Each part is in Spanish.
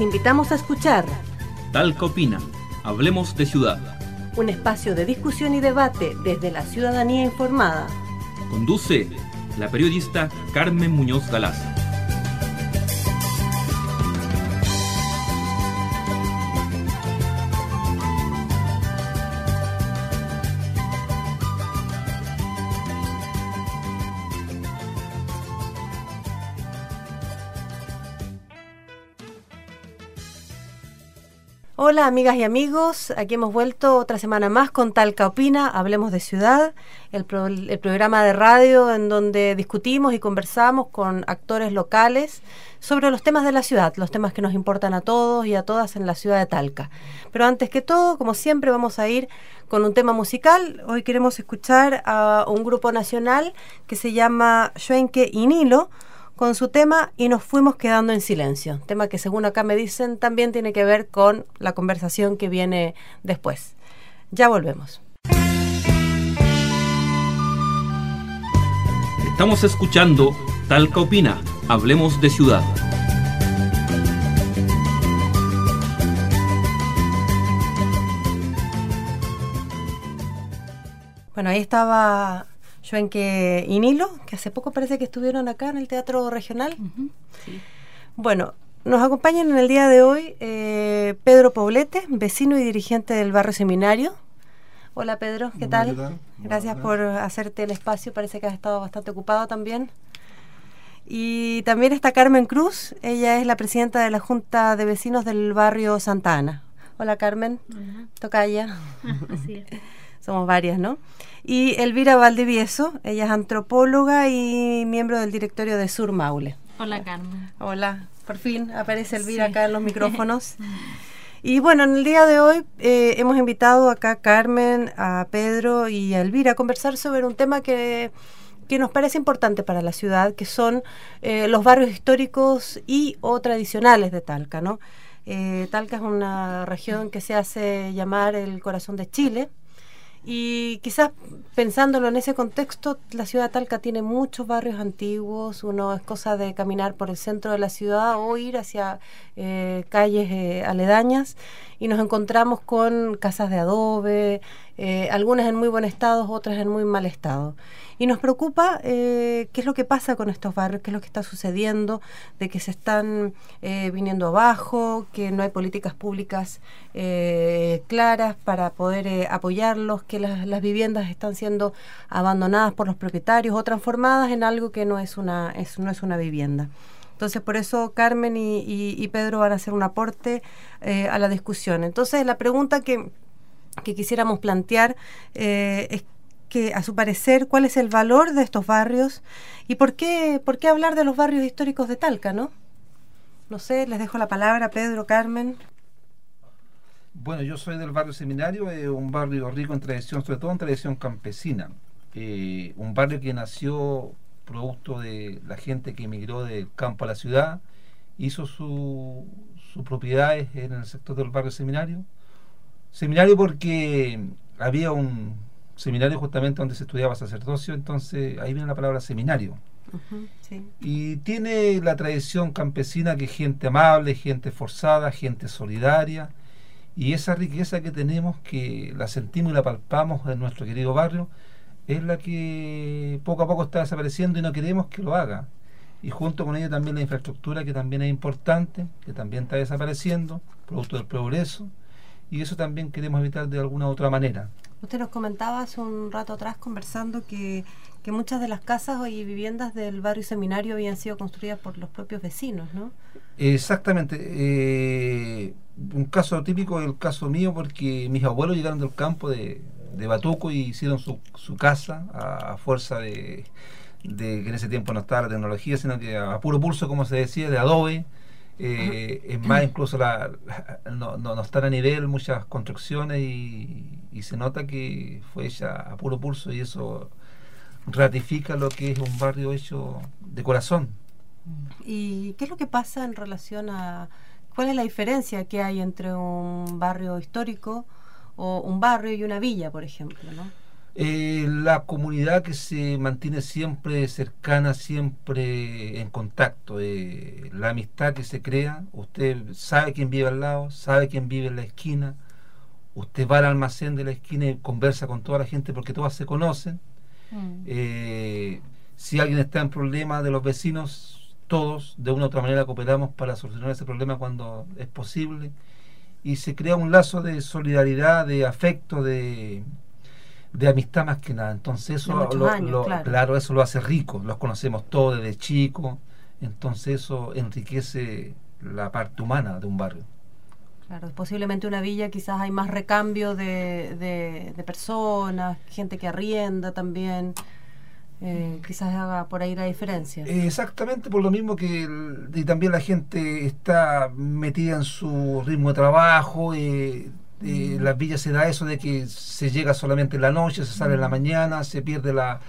Les invitamos a escuchar Talca Opina, Hablemos de Ciudad. Un espacio de discusión y debate desde la ciudadanía informada. Conduce la periodista Carmen Muñoz Galaz. Hola amigas y amigos, aquí hemos vuelto otra semana más con Talca Opina, Hablemos de Ciudad, el, programa de radio en donde discutimos y conversamos con actores locales sobre los temas de la ciudad, los temas que nos importan a todos y a todas en la ciudad de Talca. Pero antes que todo, como siempre, vamos a ir con un tema musical. Hoy queremos escuchar a un grupo nacional que se llama Schwenke y Nilo con su tema y nos fuimos quedando en silencio. Tema que según acá me dicen también tiene que ver con la conversación que viene después. Ya volvemos. Estamos escuchando Talca Opina, Hablemos de Ciudad. Bueno, ahí estaba Schwenke y Nilo, que hace poco parece que estuvieron acá en el Teatro Regional. Bueno, nos acompañan en el día de hoy eh, Pedro Poblete, vecino y dirigente del barrio Seminario. Hola Pedro, ¿qué tal? Gracias por hacerte el espacio, parece que has estado bastante ocupado también. Y también está Carmen Cruz, ella es la presidenta de la Junta de Vecinos del barrio Santa Ana. Hola Carmen, tocaya. Así es. Somos varias, ¿no? Y Elvira Valdivieso, ella es antropóloga y miembro del directorio de Sur Maule. Hola Carmen. Hola, por fin aparece Elvira acá en los micrófonos. Y bueno, en el día de hoy eh, hemos invitado acá a Carmen, a Pedro y a Elvira a conversar sobre un tema que, que nos parece importante para la ciudad, que son eh, los barrios históricos y o tradicionales de Talca, ¿no? Eh, Talca es una región que se hace llamar el corazón de Chile y quizás pensándolo en ese contexto, la ciudad de Talca tiene muchos barrios antiguos, uno es cosa de caminar por el centro de la ciudad o ir hacia eh, calles eh, aledañas. Y nos encontramos con casas de adobe, eh, algunas en muy buen estado, otras en muy mal estado. Y nos preocupa qué es lo que pasa con estos barrios, qué es lo que está sucediendo, de que se están viniendo abajo, que no hay políticas públicas claras para poder apoyarlos, que las, viviendas están siendo abandonadas por los propietarios o transformadas en algo que no es una, es, no es una vivienda. Entonces, por eso Carmen y, Pedro van a hacer un aporte eh, a la discusión. Entonces, la pregunta que, quisiéramos plantear eh, es que, a su parecer, cuál es el valor de estos barrios y por qué, por qué hablar de los barrios históricos de Talca, ¿no? No sé, les dejo la palabra, Pedro, Carmen. Bueno, yo soy del barrio Seminario, eh, un barrio rico en tradición, sobre todo en tradición campesina. un barrio que nació producto de la gente que emigró del campo a la ciudad, hizo sus propiedades en el sector del barrio seminario. Seminario porque había un seminario justamente donde se estudiaba sacerdocio, entonces ahí viene la palabra seminario. Y tiene la tradición campesina que gente amable, gente forzada, gente solidaria, y esa riqueza que tenemos, que la sentimos y la palpamos en nuestro querido barrio, es la que poco a poco está desapareciendo y no queremos que lo haga. Y junto con ello también la infraestructura que también es importante, que también está desapareciendo, producto del progreso, y eso también queremos evitar de alguna u otra manera. Usted nos comentaba hace un rato atrás conversando que, que muchas de las casas y viviendas del barrio seminario habían sido construidas por los propios vecinos, ¿no? Exactamente. Eh, un caso típico es el caso mío porque mis abuelos llegaron del campo de, de Batuco y hicieron su, su casa a, fuerza de, que en ese tiempo no estaba la tecnología, sino que a puro pulso, como se decía, de adobe. Eh, es más, incluso la, no, no, están a nivel muchas construcciones y, se nota que fue hecha a puro pulso y eso ratifica lo que es un barrio hecho de corazón. ¿Y qué es lo que pasa en relación a cuál es la diferencia que hay entre un barrio histórico o un barrio y una villa, por ejemplo, ¿no? Eh, la comunidad que se mantiene siempre cercana, siempre en contacto, eh, la amistad que se crea, usted sabe quién vive al lado, sabe quién vive en la esquina, usted va al almacén de la esquina y conversa con toda la gente porque todas se conocen. Mm. Eh, si alguien está en problema de los vecinos, todos de una u otra manera cooperamos para solucionar ese problema cuando es posible y se crea un lazo de solidaridad, de afecto, de de amistad más que nada. Entonces eso, lo, claro. eso lo hace rico, los conocemos todos desde chicos, entonces eso enriquece la parte humana de un barrio. Claro, posiblemente una villa quizás hay más recambio de, de, personas, gente que arrienda también. Eh, quizás haga por ahí la diferencia. Exactamente, por lo mismo que y también la gente está metida en su ritmo de trabajo, eh, eh, las villas se da eso de que se llega solamente en la noche, se sale en la mañana, se pierde la,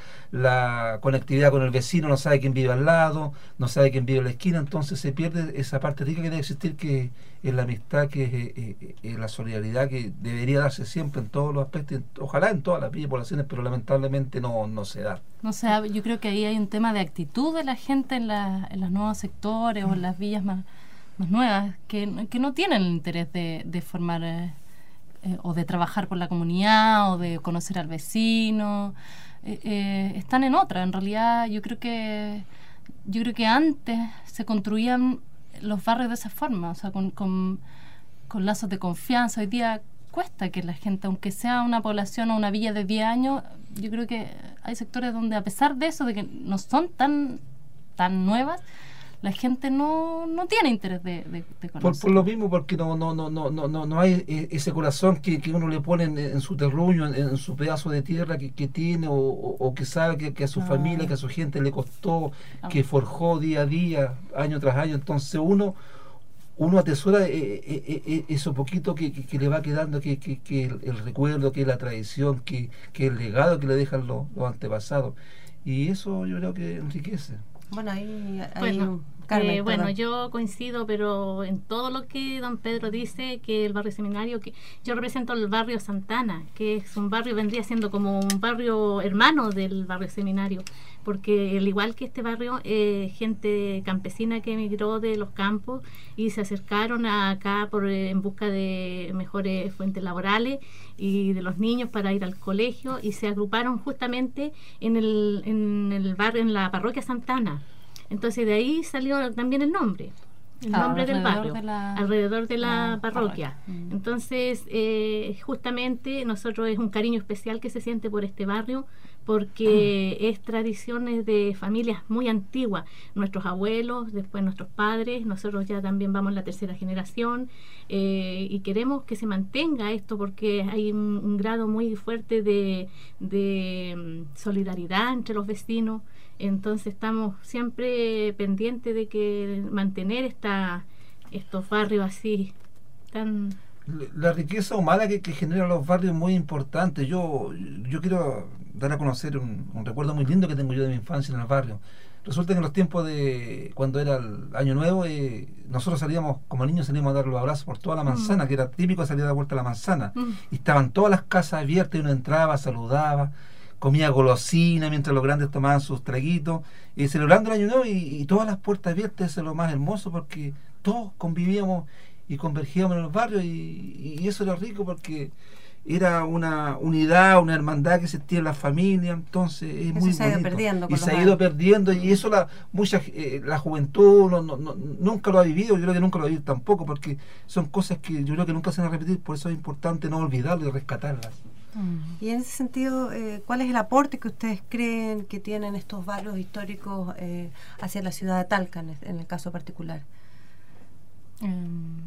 conectividad con el vecino, no sabe quién vive al lado, no sabe quién vive en la esquina, entonces se pierde esa parte rica que debe existir, que es la amistad, que es eh, eh, la solidaridad que debería darse siempre en todos los aspectos, ojalá en todas las villas y poblaciones, pero lamentablemente no, no se da. No sé, yo creo que ahí hay un tema de actitud de la gente en, en los nuevos sectores o en las villas más, más nuevas, que, que no tienen el interés de, de formar eh, o de trabajar por la comunidad o de conocer al vecino. Eh, eh, están en otra. En realidad yo creo que yo creo que antes se construían los barrios de esa forma, o sea, con, con, con lazos de confianza. Hoy día cuesta que la gente, aunque sea una población o una villa de 10 años, yo creo que hay sectores donde a pesar de eso, de que no son tan, tan nuevas, la gente no, no tiene interés de, de, conocer. Por, lo mismo, porque no, no, no, no, no, no hay e, ese corazón que, que uno le pone en, su terruño, en, su pedazo de tierra que, que tiene, o, o, que sabe que, que a su ah. familia, que a su gente le costó, ah. que forjó día a día, año tras año. Entonces uno uno atesora eh, eh, eh, eso poquito que, que, le va quedando, que, que el, recuerdo, que la tradición, que, el legado que le dejan los, los antepasados. Y eso yo creo que enriquece. Bueno, ahí, bueno, eh, bueno, yo coincido, pero en todo lo que don Pedro dice, que el barrio seminario, que yo represento el barrio Santana, que es un barrio, vendría siendo como un barrio hermano del barrio seminario, porque al igual que este barrio, eh, gente campesina que emigró de los campos y se acercaron acá por, en busca de mejores fuentes laborales y de los niños para ir al colegio y se agruparon justamente en el, en el barrio, en la parroquia Santana. Entonces de ahí salió también el nombre el ah, nombre del barrio, alrededor de la, parroquia. Mm. Entonces, eh, justamente nosotros es un cariño especial que se siente por este barrio, porque mm. es tradiciones de familias muy antiguas, nuestros abuelos, después nuestros padres, nosotros ya también vamos en la tercera generación eh, y queremos que se mantenga esto porque hay un, grado muy fuerte de, de mm, solidaridad entre los vecinos. Entonces estamos siempre pendientes de que mantener esta, estos barrios así tan... La riqueza humana que, que generan los barrios es muy importante. Yo, yo quiero dar a conocer un, recuerdo muy lindo que tengo yo de mi infancia en el barrio. Resulta que en los tiempos de cuando era el año nuevo, eh, nosotros salíamos, como niños salíamos a dar los abrazos por toda la manzana, mm. que era típico salir a dar vuelta a la manzana. Mm. Y estaban todas las casas abiertas y uno entraba, saludaba comía golosina mientras los grandes tomaban sus traguitos, y celebrando el año nuevo y, todas las puertas abiertas, eso es lo más hermoso porque todos convivíamos y convergíamos en los barrios y, eso era rico porque era una unidad, una hermandad que existía en la familia, entonces es muy se ha ido perdiendo. Y se ha ido perdiendo y eso la mucha eh, la juventud nunca lo ha vivido, yo creo que nunca lo ha vivido tampoco, porque son cosas que yo creo que nunca se van a repetir, por eso es importante no olvidarlo y rescatarlas. Y en ese sentido, eh, ¿cuál es el aporte que ustedes creen que tienen estos barrios históricos eh, hacia la ciudad de Talca, en el, caso particular? Em,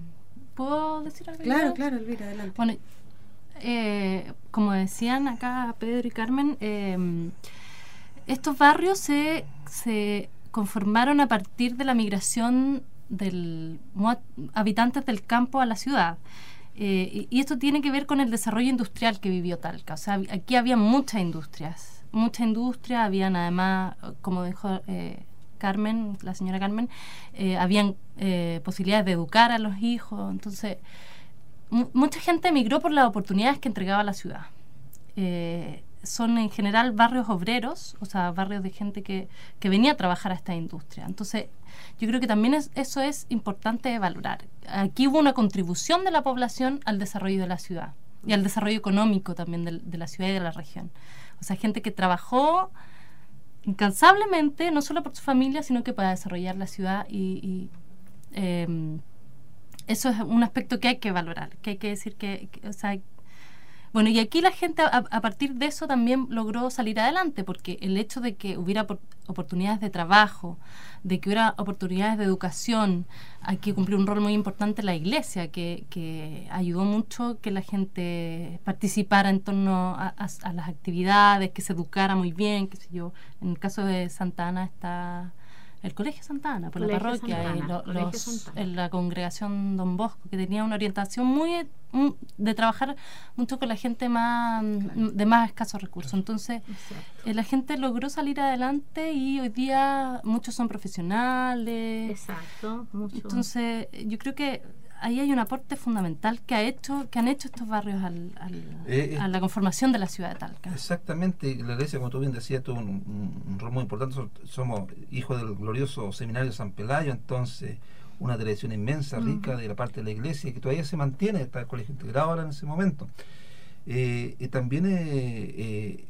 ¿Puedo decir algo? Claro, claro, Elvira, adelante. Bueno, eh, como decían acá Pedro y Carmen, em, estos barrios se, se conformaron a partir de la migración de habitantes del campo a la ciudad. Eh, y, esto tiene que ver con el desarrollo industrial que vivió Talca. O sea, aquí había muchas industrias, mucha industria, habían además, como dijo eh, Carmen, la señora Carmen, eh, habían posibilidades de educar a los hijos. Entonces, mucha gente emigró por las oportunidades que entregaba la ciudad. son en general barrios obreros, o sea, barrios de gente que, que venía a trabajar a esta industria. Entonces, yo creo que también eso es importante valorar. Aquí hubo una contribución de la población al desarrollo de la ciudad y al desarrollo económico también de, la ciudad y de la región. O sea, gente que trabajó incansablemente, no solo por su familia, sino que para desarrollar la ciudad y, em, eso es un aspecto que hay que valorar, que hay que decir que, o sea, bueno, y aquí la gente a, partir de eso también logró salir adelante, porque el hecho de que hubiera oportunidades de trabajo, de que hubiera oportunidades de educación, aquí cumplió un rol muy importante la iglesia, que, que ayudó mucho que la gente participara en torno a, las actividades, que se educara muy bien, qué sé yo. En el caso de Santa Ana está el Colegio Santa Ana, por la parroquia, y los, en la congregación Don Bosco, que tenía una orientación muy de trabajar mucho con la gente más de más escasos recursos. Entonces, eh, la gente logró salir adelante y hoy día muchos son profesionales. Exacto, Entonces, yo creo que ahí hay un aporte fundamental que ha hecho que han hecho estos barrios al, eh, a la conformación de la ciudad de Talca. Exactamente, la iglesia, como tú bien decías, tuvo un, un, rol muy importante. Somos hijos del glorioso seminario San Pelayo, entonces una tradición inmensa, mm. rica de la parte de la iglesia, que todavía se mantiene, está el colegio integrado ahora en ese momento. Eh, y también, eh,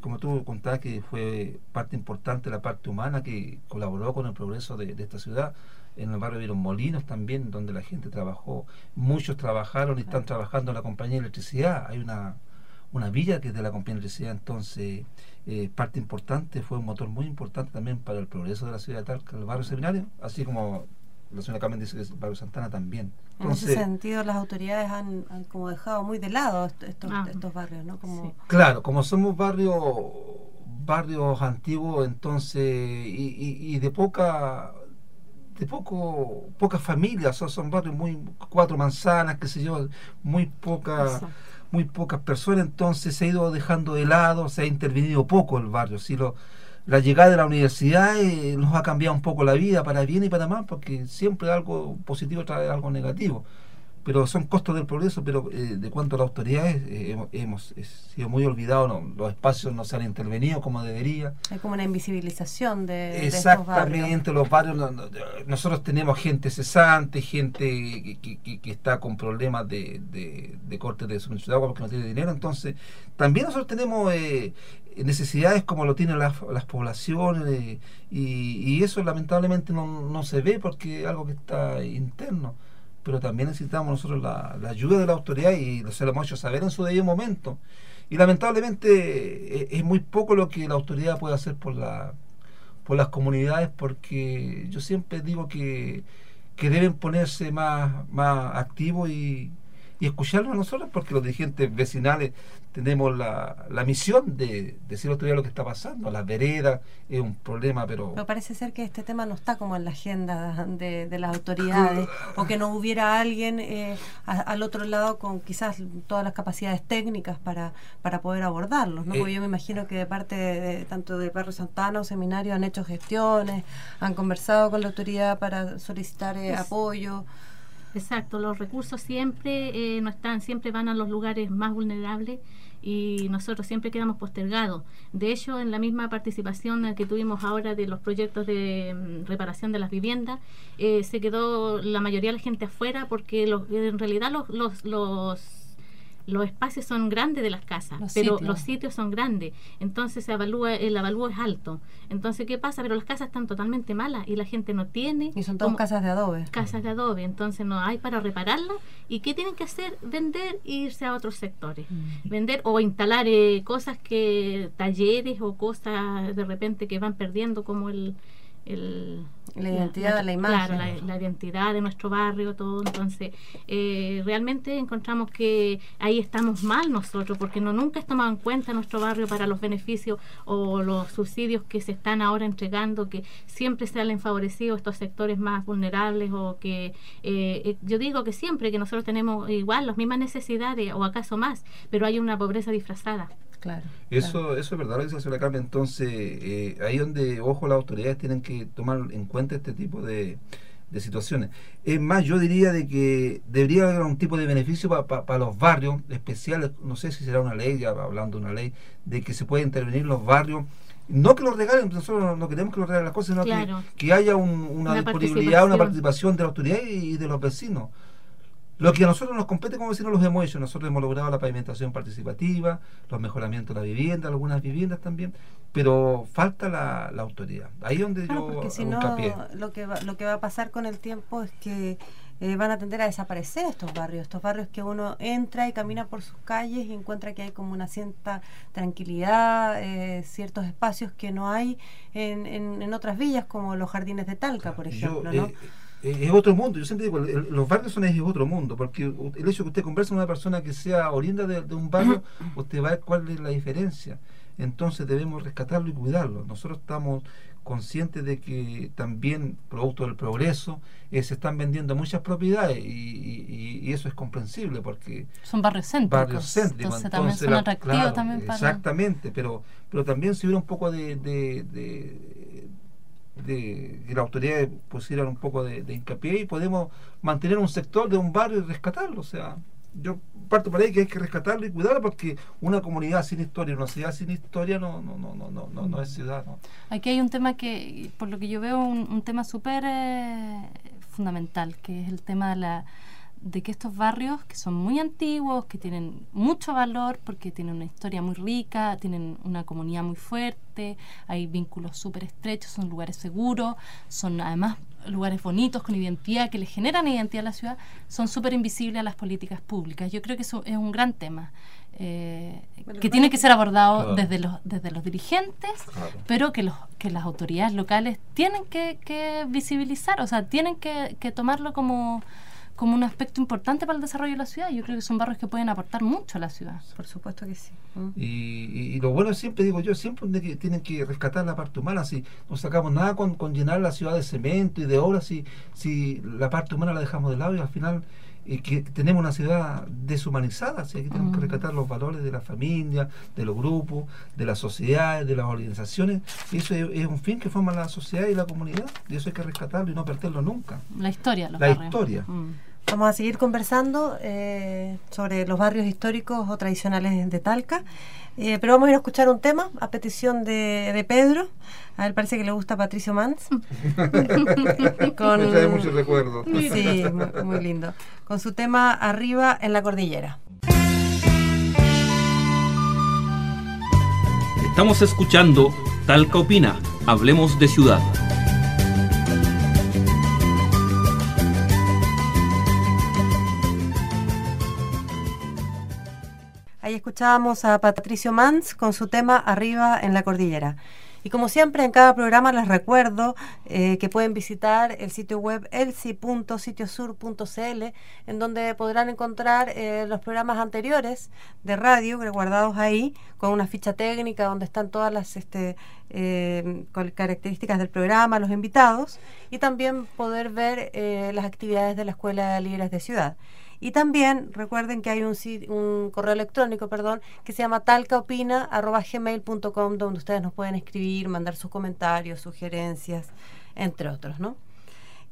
como tú contabas, que fue parte importante la parte humana que colaboró con el progreso de esta ciudad en el barrio de los Molinos también, donde la gente trabajó, muchos trabajaron y están trabajando en la compañía de electricidad, hay una, una villa que es de la compañía de electricidad, entonces eh, parte importante, fue un motor muy importante también para el progreso de la ciudad de Talca, el barrio seminario, así como la señora Carmen dice que el barrio Santana también. en ese sentido las autoridades han, como dejado muy de lado estos, ah. estos barrios, ¿no? Como... Claro, como somos barrios barrios antiguos entonces y, y de poca de poco pocas familias, o son barrios muy cuatro manzanas, qué sé yo, muy poca, muy pocas personas, entonces se ha ido dejando de lado, se ha intervenido poco el barrio, si lo la llegada de la universidad eh, nos ha cambiado un poco la vida para bien y para mal, porque siempre algo positivo trae algo negativo pero son costos del progreso, pero eh, de cuanto a las autoridades eh, hemos, sido muy olvidados, los espacios no se han intervenido como debería. Hay como una invisibilización de... Exactamente, los barrios, nosotros tenemos gente cesante, gente que, que, está con problemas de, de, de corte de suministro de agua porque no tiene dinero, entonces también nosotros tenemos eh, necesidades como lo tienen las, las poblaciones y, y, eso lamentablemente no, no se ve porque es algo que está interno pero también necesitamos nosotros la, ayuda de la autoridad y se lo hemos hecho saber en su debido momento. Y lamentablemente eh, es, muy poco lo que la autoridad puede hacer por, la, por las comunidades porque yo siempre digo que, que deben ponerse más, más activos y, y escucharnos a nosotros porque los dirigentes vecinales tenemos la, la misión de, decir a lo que está pasando. Las veredas es un problema, pero... Pero parece ser que este tema no está como en la agenda de, de las autoridades o que no hubiera alguien eh, al otro lado con quizás todas las capacidades técnicas para, para poder abordarlos. ¿no? Porque yo me imagino que de parte de, tanto del barrio Santana o seminario han hecho gestiones, han conversado con la autoridad para solicitar eh, apoyo. Exacto, los recursos siempre eh, no están, siempre van a los lugares más vulnerables y nosotros siempre quedamos postergados. De hecho, en la misma participación que tuvimos ahora de los proyectos de mm, reparación de las viviendas, eh, se quedó la mayoría de la gente afuera porque en realidad los, los, los los espacios son grandes de las casas, pero los sitios son grandes, entonces se evalúa, el avalúo es alto. Entonces, ¿qué pasa? Pero las casas están totalmente malas y la gente no tiene... Y son todas casas de adobe. Casas de adobe, entonces no hay para repararlas. ¿Y qué tienen que hacer? Vender e irse a otros sectores. Mm. Vender o instalar eh, cosas que, talleres o cosas de repente que van perdiendo como el el, la identidad de la imagen. la, identidad de nuestro barrio, todo. Entonces, eh, realmente encontramos que ahí estamos mal nosotros, porque no nunca es tomado en cuenta nuestro barrio para los beneficios o los subsidios que se están ahora entregando, que siempre se han favorecido estos sectores más vulnerables o que eh, eh, yo digo que siempre que nosotros tenemos igual las mismas necesidades o acaso más, pero hay una pobreza disfrazada. Claro, eso, eso es verdad lo que dice la Carmen. Entonces, eh, ahí donde, ojo, las autoridades tienen que tomar en cuenta este tipo de, situaciones. Es más, yo diría de que debería haber un tipo de beneficio para los barrios especiales, no sé si será una ley, ya hablando de una ley, de que se puede intervenir los barrios no que los regalen, nosotros no queremos que los regalen las cosas, sino que, haya una, disponibilidad, una participación de la autoridad y de los vecinos. Lo que a nosotros nos compete como vecinos los hemos hecho. Nosotros hemos logrado la pavimentación participativa, los mejoramientos de la vivienda, algunas viviendas también, pero falta la, autoridad. Ahí es donde yo porque si no, lo que, va, lo que va a pasar con el tiempo es que eh, van a tender a desaparecer estos barrios, estos barrios que uno entra y camina por sus calles y encuentra que hay como una cierta tranquilidad, eh, ciertos espacios que no hay en, en, otras villas como los jardines de Talca, por ejemplo. ¿no? Eh, es otro mundo. Yo siempre digo, los barrios son es otro mundo, porque el hecho que usted converse con una persona que sea oriunda de, un barrio, usted va a ver cuál es la diferencia. Entonces debemos rescatarlo y cuidarlo. Nosotros estamos conscientes de que también, producto del progreso, eh, se están vendiendo muchas propiedades y, eso es comprensible porque son barrios céntricos. Barrios céntricos. Entonces, también son atractivos también para... Exactamente, pero, pero también si hubiera un poco de de que las autoridades pusieran un poco de, hincapié y podemos mantener un sector de un barrio y rescatarlo. O sea, yo parto para ahí que hay que rescatarlo y cuidarlo porque una comunidad sin historia, una ciudad sin historia no, no, no, no, no, no, es ciudad. Aquí hay un tema que, por lo que yo veo, un, tema súper eh, fundamental, que es el tema de la de que estos barrios, que son muy antiguos, que tienen mucho valor porque tienen una historia muy rica, tienen una comunidad muy fuerte, hay vínculos súper estrechos, son lugares seguros, son además lugares bonitos, con identidad, que le generan identidad a la ciudad, son súper invisibles a las políticas públicas. Yo creo que eso es un gran tema. Eh, que tiene que ser abordado desde los desde los dirigentes, pero que los que las autoridades locales tienen que, que visibilizar, o sea, tienen que, que tomarlo como como un aspecto importante para el desarrollo de la ciudad. Yo creo que son barrios que pueden aportar mucho a la ciudad. Por supuesto que sí. Mm. Y, y, lo bueno siempre, digo yo, siempre tienen que rescatar la parte humana. Si no sacamos nada con, con llenar la ciudad de cemento y de obras, si, si la parte humana la dejamos de lado y al final y que tenemos una ciudad deshumanizada, así que tenemos que rescatar los valores de la familia, de los grupos, de las sociedades, de las organizaciones, y eso es, un fin que forma la sociedad y la comunidad, y eso hay que rescatarlo y no perderlo nunca. La historia, La historia. Mm. Vamos a seguir conversando eh, sobre los barrios históricos o tradicionales de Talca, eh, pero vamos a ir a escuchar un tema a petición de, de Pedro. A él parece que le gusta Patricio Mans. con, Me trae muchos recuerdos. Sí, muy, lindo. Con su tema Arriba en la Cordillera. Estamos escuchando Talca Opina. Hablemos de ciudad. Ahí escuchábamos a Patricio Mans con su tema Arriba en la Cordillera. Y como siempre en cada programa les recuerdo eh, que pueden visitar el sitio web elsi.sitiosur.cl en donde podrán encontrar eh, los programas anteriores de radio guardados ahí con una ficha técnica donde están todas las este, eh, características del programa, los invitados y también poder ver las actividades de la Escuela de Líderes de Ciudad. Y también recuerden que hay un, un correo electrónico, perdón, que se llama talcaopina.gmail.com donde ustedes nos pueden escribir, mandar sus comentarios, sugerencias, entre otros, ¿no?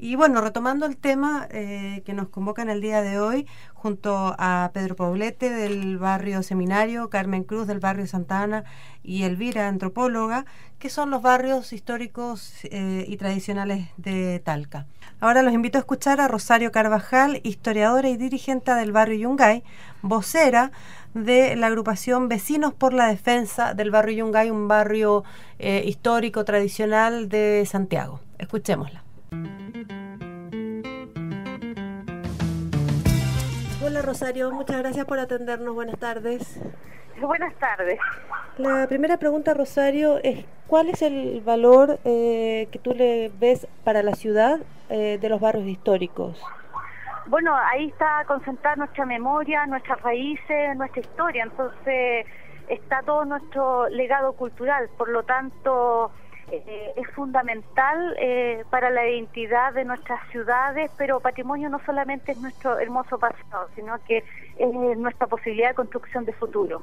Y bueno, retomando el tema eh, que nos convoca en el día de hoy, junto a Pedro Poblete del barrio Seminario, Carmen Cruz del barrio Santa Ana y Elvira, antropóloga, que son los barrios históricos eh, y tradicionales de Talca. Ahora los invito a escuchar a Rosario Carvajal, historiadora y dirigente del barrio Yungay, vocera de la agrupación Vecinos por la Defensa del barrio Yungay, un barrio eh, histórico tradicional de Santiago. Escuchémosla. Hola Rosario, muchas gracias por atendernos. Buenas tardes. Buenas tardes. La primera pregunta, Rosario, es ¿cuál es el valor eh, que tú le ves para la ciudad eh, de los barrios históricos? Bueno, ahí está concentrada nuestra memoria, nuestras raíces, nuestra historia. Entonces está todo nuestro legado cultural. Por lo tanto, eh, es fundamental eh, para la identidad de nuestras ciudades, pero patrimonio no solamente es nuestro hermoso pasado, sino que es nuestra posibilidad de construcción de futuro.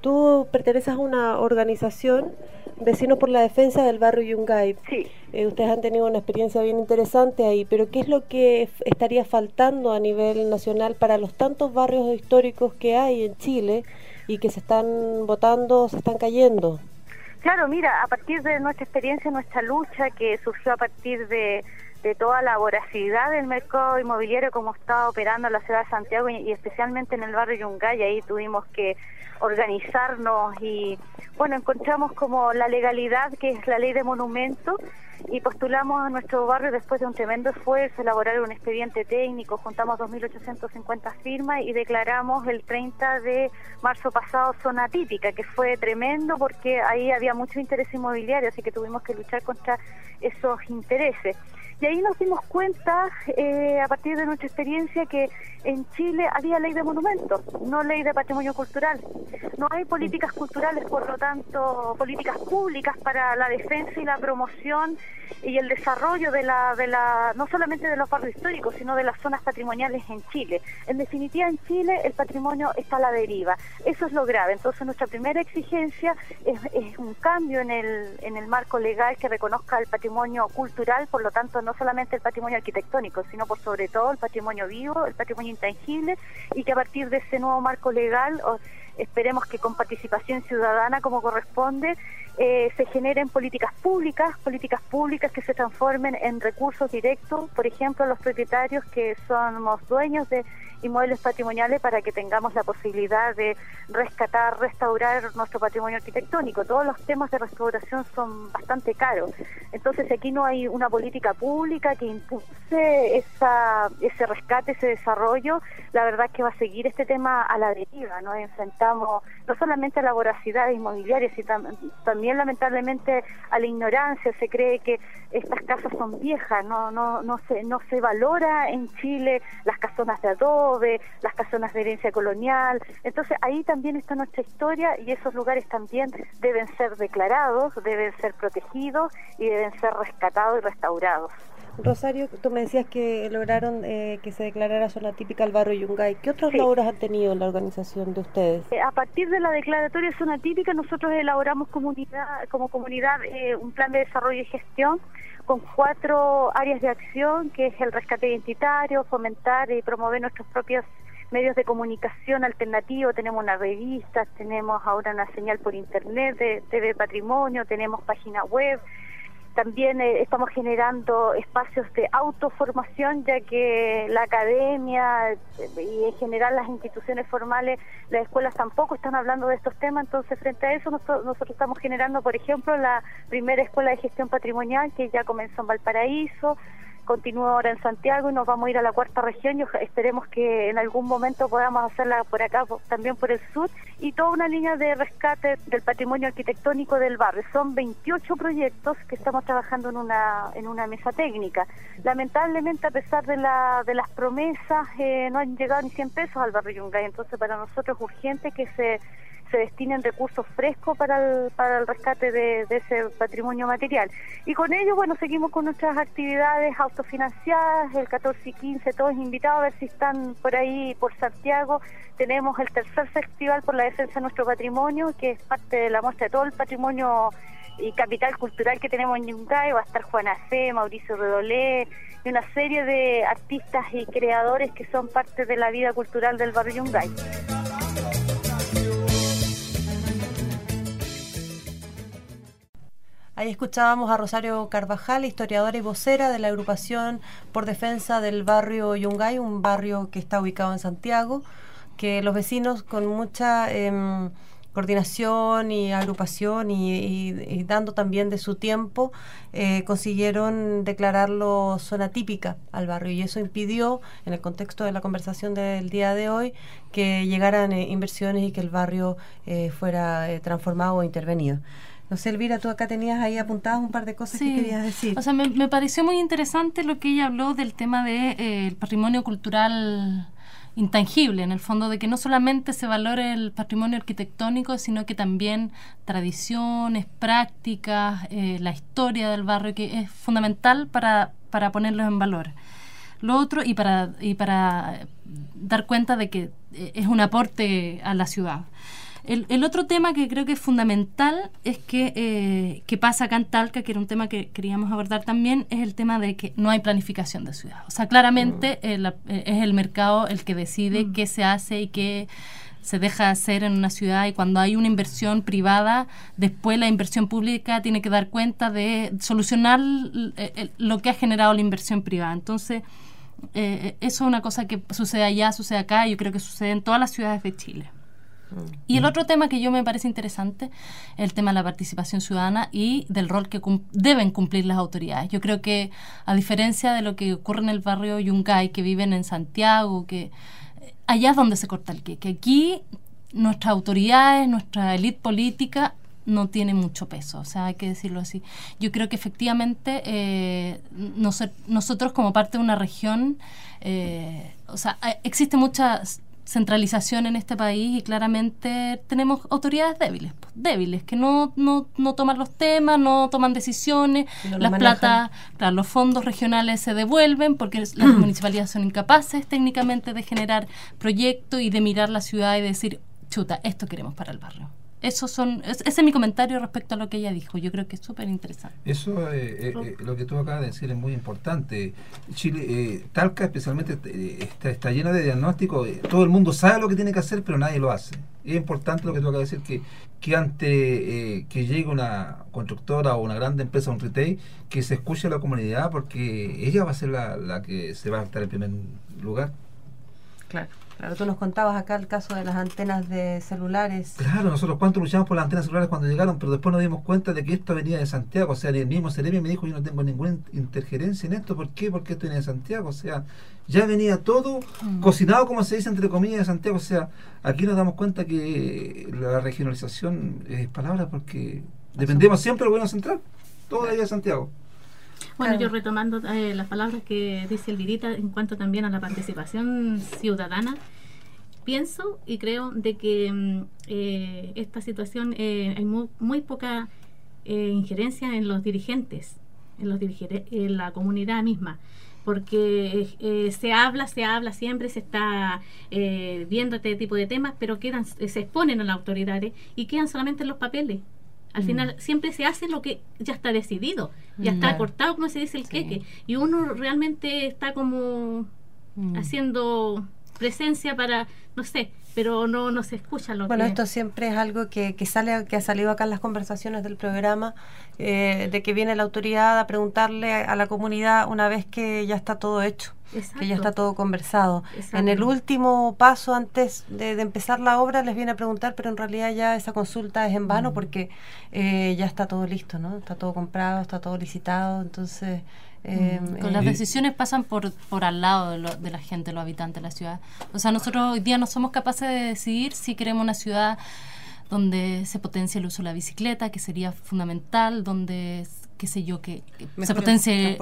Tú perteneces a una organización Vecinos por la Defensa del Barrio Yungay. Sí. Eh, ustedes han tenido una experiencia bien interesante ahí, pero ¿qué es lo que estaría faltando a nivel nacional para los tantos barrios históricos que hay en Chile y que se están votando, se están cayendo? Claro, mira, a partir de nuestra experiencia, nuestra lucha que surgió a partir de, toda la voracidad del mercado inmobiliario como está operando la ciudad de Santiago y, especialmente en el barrio Yungay, ahí tuvimos que organizarnos y bueno, encontramos como la legalidad que es la ley de monumentos y postulamos a nuestro barrio después de un tremendo esfuerzo, elaborar un expediente técnico, juntamos 2.850 firmas y declaramos el 30 de marzo pasado zona típica, que fue tremendo porque ahí había mucho interés inmobiliario, así que tuvimos que luchar contra esos intereses. Y ahí nos dimos cuenta, eh, a partir de nuestra experiencia, que en Chile había ley de monumentos, no ley de patrimonio cultural. No hay políticas culturales, por lo tanto, políticas públicas para la defensa y la promoción y el desarrollo de la, de la, no solamente de los barrios históricos, sino de las zonas patrimoniales en Chile. En definitiva, en Chile el patrimonio está a la deriva. Eso es lo grave. Entonces, nuestra primera exigencia es, un cambio en el, en el marco legal que reconozca el patrimonio cultural, por lo tanto, no solamente el patrimonio arquitectónico, sino por sobre todo el patrimonio vivo, el patrimonio intangible, y que a partir de ese nuevo marco legal, esperemos que con participación ciudadana como corresponde, eh, se generen políticas públicas, políticas públicas que se transformen en recursos directos, por ejemplo, los propietarios que somos dueños de inmuebles patrimoniales para que tengamos la posibilidad de rescatar, restaurar nuestro patrimonio arquitectónico. Todos los temas de restauración son bastante caros. Entonces aquí no hay una política pública que impulse esa, ese rescate, ese desarrollo. La verdad es que va a seguir este tema a la deriva. Nos enfrentamos no solamente a la voracidad inmobiliaria, sino también lamentablemente a la ignorancia. Se cree que estas casas son viejas, no, no, no, se, no se valora en Chile las casonas de adobe las casonas de herencia colonial. Entonces ahí también está nuestra historia y esos lugares también deben ser declarados, deben ser protegidos y deben ser rescatados y restaurados. Rosario, tú me decías que lograron eh, que se declarara zona típica el barrio Yungay. ¿Qué otros logros han tenido en la organización de ustedes? Eh, a partir de la declaratoria zona típica, nosotros elaboramos comunidad, como comunidad eh, un plan de desarrollo y gestión con cuatro áreas de acción, que es el rescate identitario, fomentar y promover nuestros propios medios de comunicación alternativo, tenemos una revista, tenemos ahora una señal por internet de TV Patrimonio, tenemos página web, también eh, estamos generando espacios de autoformación, ya que la academia eh, y en general las instituciones formales, las escuelas tampoco están hablando de estos temas, entonces frente a eso nosotros, nosotros estamos generando, por ejemplo, la primera escuela de gestión patrimonial que ya comenzó en Valparaíso, continúa ahora en Santiago y nos vamos a ir a la cuarta región y esperemos que en algún momento podamos hacerla por acá, también por el sur, y toda una línea de rescate del patrimonio arquitectónico del barrio. Son 28 proyectos que estamos trabajando en una, en una mesa técnica. Lamentablemente, a pesar de, la, de las promesas, eh, no han llegado ni 100 pesos al barrio Yungay, entonces para nosotros es urgente que se se destinen recursos frescos para el, para el rescate de, ese patrimonio material. Y con ello, bueno, seguimos con nuestras actividades autofinanciadas, el 14 y 15, todos invitados a ver si están por ahí, por Santiago. Tenemos el tercer festival por la defensa de nuestro patrimonio, que es parte de la muestra de todo el patrimonio y capital cultural que tenemos en Yungay. Va a estar Juana C., Mauricio Redolé, y una serie de artistas y creadores que son parte de la vida cultural del barrio Yungay. Ahí escuchábamos a Rosario Carvajal, historiadora y vocera de la agrupación por defensa del barrio Yungay, un barrio que está ubicado en Santiago, que los vecinos con mucha em, coordinación y agrupación y, dando también de su tiempo, eh, consiguieron declararlo zona típica al barrio y eso impidió, en el contexto de la conversación del día de hoy, que llegaran eh, inversiones y que el barrio eh, fuera transformado o intervenido. No sé, Elvira, tú acá tenías ahí apuntadas un par de cosas que querías decir. O sea, me, pareció muy interesante lo que ella habló del tema del de, eh, patrimonio cultural intangible, en el fondo de que no solamente se valore el patrimonio arquitectónico, sino que también tradiciones, prácticas, eh, la historia del barrio, que es fundamental para, para ponerlos en valor. Lo otro, y para, y para dar cuenta de que eh, es un aporte a la ciudad. El, otro tema que creo que es fundamental es que, eh, que pasa acá en Talca, que era un tema que queríamos abordar también, es el tema de que no hay planificación de ciudad. O sea, claramente mm. eh, eh, es el mercado el que decide mm. qué se hace y qué se deja hacer en una ciudad y cuando hay una inversión privada, después la inversión pública tiene que dar cuenta de solucionar lo que ha generado la inversión privada. Entonces, eso es una cosa que sucede allá, sucede acá, yo creo que sucede en todas las ciudades de Chile. Y el otro tema que yo me parece interesante es el tema de la participación ciudadana y del rol que deben cumplir las autoridades. Yo creo que, a diferencia de lo que ocurre en el barrio Yungay, que viven en Santiago, que eh, allá es donde se corta el que, que aquí nuestras autoridades, nuestra élite política no tiene mucho peso, o sea, hay que decirlo así. Yo creo que efectivamente eh, nosotros como parte de una región, eh, o sea, existe muchas centralización en este país y claramente tenemos autoridades débiles, pues, débiles, que no, no, no, toman los temas, no toman decisiones, las plata, los fondos regionales se devuelven porque las municipalidades son incapaces técnicamente de generar proyectos y de mirar la ciudad y decir, chuta, esto queremos para el barrio. Eso son, ese es mi comentario respecto a lo que ella dijo. Yo creo que es súper interesante. Eso, eh, eh, eh, lo que tú acabas de decir es muy importante. Chile, Talca especialmente está, está llena de diagnósticos. todo el mundo sabe lo que tiene que hacer, pero nadie lo hace. Es importante lo que tú acabas de decir, que, que ante que llegue una constructora o una grande empresa, un retail, que se escuche a la comunidad porque ella va a ser la, la que se va a estar en primer lugar. Claro. Claro, tú nos contabas acá el caso de las antenas de celulares. Claro, nosotros cuánto luchamos por las antenas celulares cuando llegaron, pero después nos dimos cuenta de que esto venía de Santiago. O sea, el mismo Ceremi me dijo, yo no tengo ninguna interferencia en esto. ¿Por qué? Porque esto viene de Santiago. O sea, ya venía todo mm. cocinado, como se dice entre comillas, de Santiago. O sea, aquí nos damos cuenta que la regionalización es palabra porque dependemos siempre del gobierno central. Todo de allá de Santiago. Bueno, yo retomando eh, las palabras que dice Elvirita en cuanto también a la participación ciudadana, pienso y creo de que mm, eh, esta situación eh, hay muy, poca injerencia en los dirigentes, en, los en la comunidad misma porque se habla, se habla siempre, se está viendo este tipo de temas, pero quedan, se exponen a las autoridades y quedan solamente en los papeles. Al mm. final siempre se hace lo que ya está decidido, ya está cortado, como se dice el queque. Y uno realmente está como mm. haciendo presencia para, no sé, pero no, no se escucha lo bueno, esto siempre es algo que, que, sale, que ha salido acá en las conversaciones del programa, eh, de que viene la autoridad a preguntarle a la comunidad una vez que ya está todo hecho que ya está todo conversado. En el último paso, antes de, empezar la obra, les viene a preguntar, pero en realidad ya esa consulta es en vano mm. porque eh, ya está todo listo, ¿no? Está todo comprado, está todo licitado, entonces... Eh, mm. las decisiones pasan por, por al lado de, de la gente, los habitantes de la ciudad. O sea, nosotros hoy día no somos capaces de decidir si queremos una ciudad donde se potencie el uso de la bicicleta, que sería fundamental, donde qué sé yo, que, se potencie el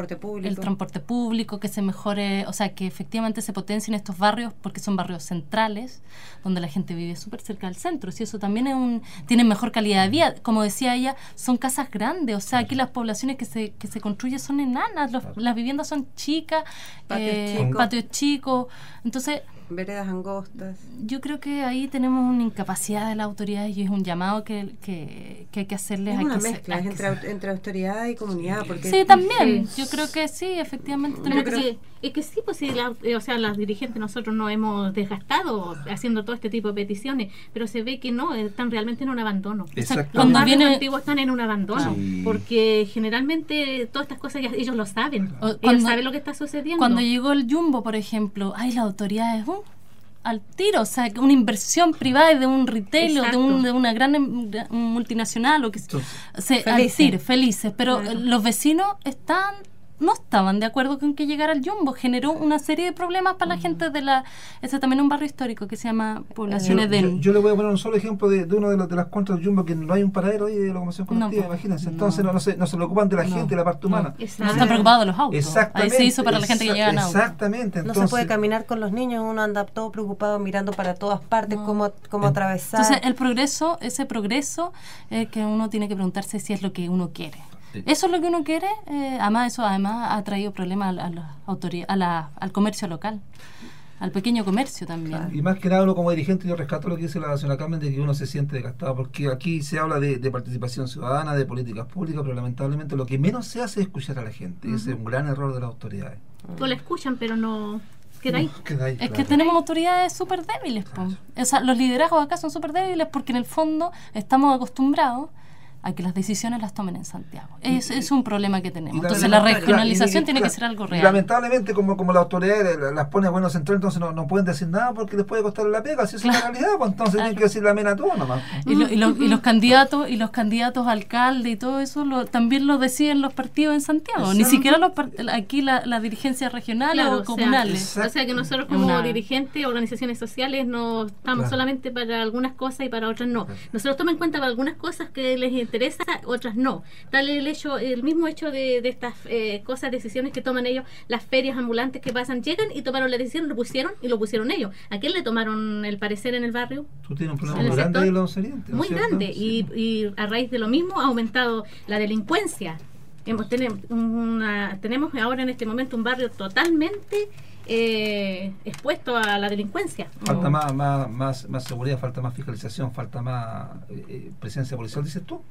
transporte, público. que se mejore, o sea, que efectivamente se potencien estos barrios porque son barrios centrales, donde la gente vive súper cerca del centro. Si eso también es un, tiene mejor calidad de vida. Como decía ella, son casas grandes, o sea, aquí las poblaciones que se, que se construyen son enanas, las viviendas son chicas, patios eh, chicos. Entonces, veredas angostas. Yo creo que ahí tenemos una incapacidad de las autoridades y es un llamado que, que, que hay que hacerles. Es una mezcla entre, entre autoridad y comunidad. Porque sí, también. Yo creo que sí, efectivamente. Tenemos que, es que sí, pues sí, o sea, las dirigentes nosotros nos hemos desgastado haciendo todo este tipo de peticiones, pero se ve que no, están realmente en un abandono. Cuando vienen antiguos están en un abandono, porque generalmente todas estas cosas ellos lo saben, ellos saben lo que está sucediendo. Cuando llegó el Jumbo, por ejemplo, ay, la autoridad es al tiro, o sea, una inversión privada de un retail de, un, de, una gran em, multinacional o que se, felices. felices, pero los vecinos están no estaban de acuerdo con que llegara el Jumbo. Generó una serie de problemas para la gente de la... Ese también es un barrio histórico que se llama Poblaciones de... Yo, le voy a poner un solo ejemplo de, de una de, de, las contras del Jumbo, que no hay un paradero ahí de locomoción colectiva, imagínense. Entonces no, no, se, no se lo ocupan de la gente, de la parte humana. No, están preocupados de los autos. Exactamente. Ahí se hizo para la gente que llega en auto. Exactamente. no se puede caminar con los niños, uno anda todo preocupado mirando para todas partes, cómo, cómo atravesar. Entonces el progreso, ese progreso, es que uno tiene que preguntarse si es lo que uno quiere. Eso es lo que uno quiere. Eh, además, eso además ha traído problemas a, la autoridad, a la, al comercio local. al pequeño comercio también. Y más que nada, uno como dirigente, yo rescato lo que dice la señora Carmen de que uno se siente desgastado, porque aquí se habla de, participación ciudadana, de políticas públicas, pero lamentablemente lo que menos se hace es escuchar a la gente. Ese es un gran error de las autoridades. Pues la escuchan, pero no, Queda ahí. es que tenemos autoridades súper débiles. O sea, los liderazgos acá son súper débiles porque en el fondo estamos acostumbrados a que las decisiones las tomen en Santiago. Es, es un problema que tenemos. Entonces la regionalización tiene que ser algo real. lamentablemente, como, como la autoridad las pone a buenos centros, entonces no, no, pueden decir nada porque les puede costar la pega. Si es la realidad, pues entonces tienen que decir la mena todo nomás. Y, y, los candidatos y los candidatos a alcalde y todo eso lo, también lo deciden los partidos en Santiago. Ni siquiera los aquí la, la dirigencia regional o comunales. O sea que nosotros como dirigentes, organizaciones sociales, no estamos solamente para algunas cosas y para otras no. Nosotros tomamos en cuenta para algunas cosas que les interesa otras no. Tal el hecho, el mismo hecho de, estas eh, cosas, decisiones que toman ellos, las ferias ambulantes que pasan, llegan y tomaron la decisión, lo pusieron y lo pusieron ellos. ¿A quién le tomaron el parecer en el barrio? Tú tienes un problema muy grande los Muy grande. Y, y a raíz de lo mismo ha aumentado la delincuencia. Hemos, tenemos, una, tenemos ahora en este momento un barrio totalmente eh, expuesto a la delincuencia. Falta más, más, más, más seguridad, falta más fiscalización, falta más eh, eh, presencia policial, dices tú.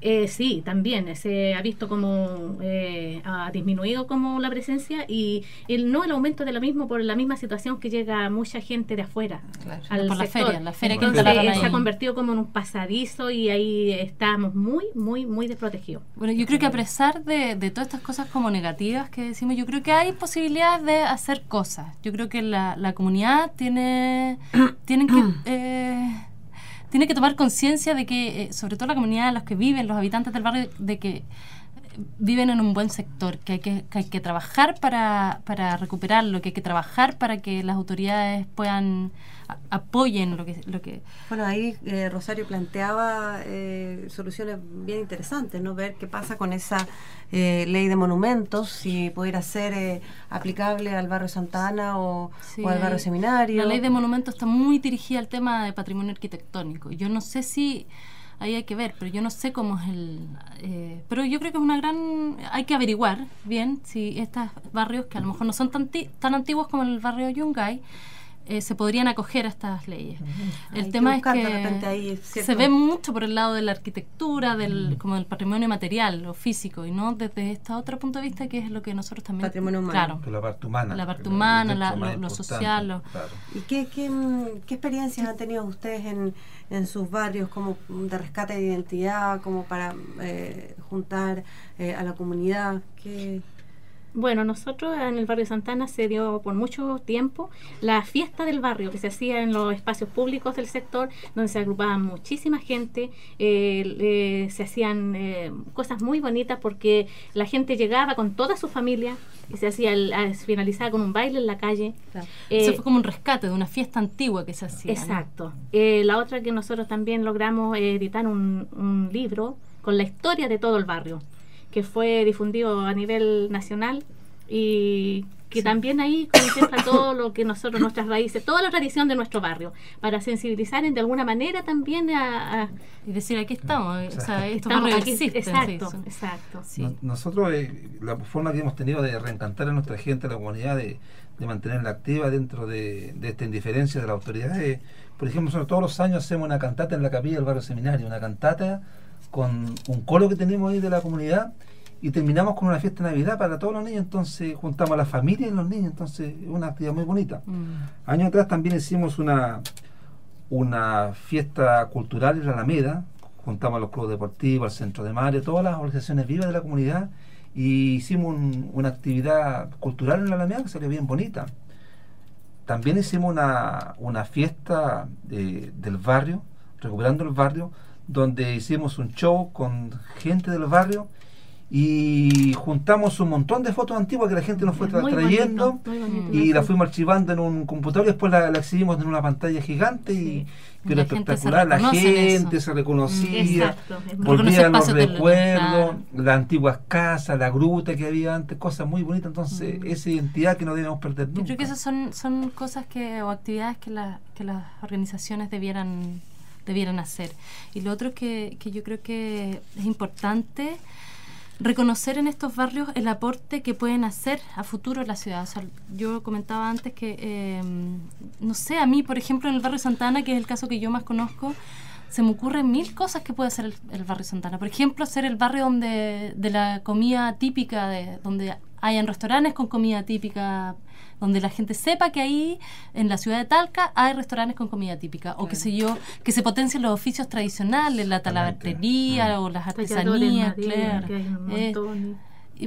Eh, sí, también se ha visto como eh, ha disminuido como la presencia y el, no el aumento de lo mismo por la misma situación que llega mucha gente de afuera al por la feria, la feria que se ha convertido como en un pasadizo y ahí estamos muy, muy, muy desprotegidos. Bueno, yo creo que a pesar de, de todas estas cosas como negativas que decimos, yo creo que hay posibilidades de hacer cosas. Yo creo que la, la comunidad tiene, tienen que eh, tiene que tomar conciencia de que, eh, sobre todo la comunidad, los que viven, los habitantes del barrio, de que viven en un buen sector, que hay que, hay que trabajar para, para recuperarlo, que hay que trabajar para que las autoridades puedan apoyen lo que, lo que... Bueno, ahí eh, Rosario planteaba soluciones bien interesantes, ¿no? Ver qué pasa con esa ley de monumentos, si pudiera ser aplicable al barrio Santana o, o, al barrio Seminario. La ley de monumentos está muy dirigida al tema de patrimonio arquitectónico. Yo no sé si ahí hay que ver, pero yo no sé cómo es el... Eh, pero yo creo que es una gran... Hay que averiguar bien si estos barrios, que a lo mejor no son tan, tan antiguos como el barrio Yungay, eh, se podrían acoger a estas leyes. El tema es que se ve mucho por el lado de la arquitectura, del, como del patrimonio material o físico, y no desde este otro punto de vista que es lo que nosotros también... Patrimonio humano. Claro. La parte humana. La parte humana, lo, social. ¿Y qué, qué, qué, experiencias han tenido ustedes en, en sus barrios como de rescate de identidad, como para eh, juntar eh, a la comunidad? ¿Qué... Bueno, nosotros en el barrio Santana se dio por mucho tiempo la fiesta del barrio que se hacía en los espacios públicos del sector, donde se agrupaban muchísima gente, eh, se hacían eh, cosas muy bonitas porque la gente llegaba con toda su familia y se hacía, el, finalizaba con un baile en la calle. Eso fue como un rescate de una fiesta antigua que se hacía. Exacto. Eh, la otra que nosotros también logramos editar un, un libro con la historia de todo el barrio que fue difundido a nivel nacional y que también ahí contempla todo lo que nosotros, nuestras raíces, toda la tradición de nuestro barrio, para sensibilizar de alguna manera también a... y decir, aquí estamos, o sea, estos aquí, Exacto, exacto. nosotros, eh, la forma que hemos tenido de reencantar a nuestra gente, a la comunidad, de, mantenerla activa dentro de, esta indiferencia de la autoridad, por ejemplo, nosotros todos los años hacemos una cantata en la capilla del barrio seminario, una cantata con un coro que tenemos ahí de la comunidad y terminamos con una fiesta de Navidad para todos los niños, entonces juntamos a la familia y los niños, entonces es una actividad muy bonita. Mm. Años atrás también hicimos una, una fiesta cultural en la Alameda, juntamos a los clubes deportivos, al centro de madre, todas las organizaciones vivas de la comunidad y hicimos una actividad cultural en la Alameda que salió bien bonita. También hicimos una, una fiesta del barrio, recuperando el barrio, donde hicimos un show con gente del barrio y juntamos un montón de fotos antiguas que la gente nos fue trayendo y la fuimos archivando en un computador y después la, exhibimos en una pantalla gigante y que espectacular, la gente se reconocía, volvía a los recuerdos, las antiguas casas, la gruta que había antes, cosas muy bonitas, entonces mm. esa identidad que no debemos perder nunca. Yo creo que esas son, son cosas que o actividades que, que las organizaciones debieran debieran hacer. Y lo otro que, que yo creo que es importante reconocer en estos barrios el aporte que pueden hacer a futuro la ciudad. yo comentaba antes que, eh, no sé, a mí, por ejemplo, en el barrio Santana, que es el caso que yo más conozco, se me ocurren mil cosas que puede hacer el, barrio Santana. Por ejemplo, ser el barrio donde de la comida típica, de, donde hayan restaurantes con comida típica donde la gente sepa que ahí en la ciudad de Talca hay restaurantes con comida típica o qué sé yo, que se potencien los oficios tradicionales, la talabartería o las artesanías, claro.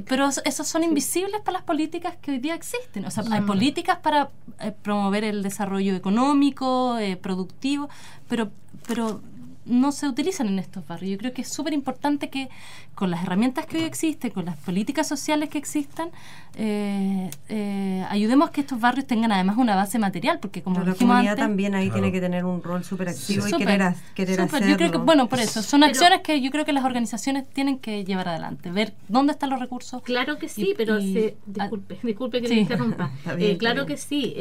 pero esos son invisibles para las políticas que hoy día existen. O sea, hay mm. políticas para eh, promover el desarrollo económico, eh, productivo, pero, pero no se utilizan en estos barrios. Yo creo que es súper importante que con las herramientas que hoy existen, con las políticas sociales que existan, eh, eh, ayudemos a que estos barrios tengan además una base material, porque como la comunidad también ahí tiene que tener un rol súper activo y querer, querer hacerlo. Yo creo que, bueno, por eso, son acciones que yo creo que las organizaciones tienen que llevar adelante, ver dónde están los recursos. Claro que sí, pero disculpe, disculpe que le interrumpa. Eh, claro que sí,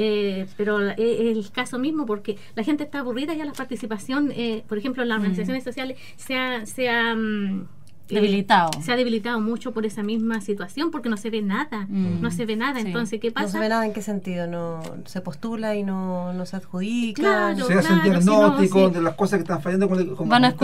pero es el caso mismo porque la gente está aburrida ya la participación, por ejemplo, en las organizaciones sociales se ha, se ha mm, debilitado. se ha debilitado mucho por esa misma situación porque no se ve nada, mm. no se ve nada. Entonces, ¿qué pasa? No se ve nada en qué sentido, no se postula y no, no se adjudica. Claro, se hace un diagnóstico de las cosas que están fallando con, con Van a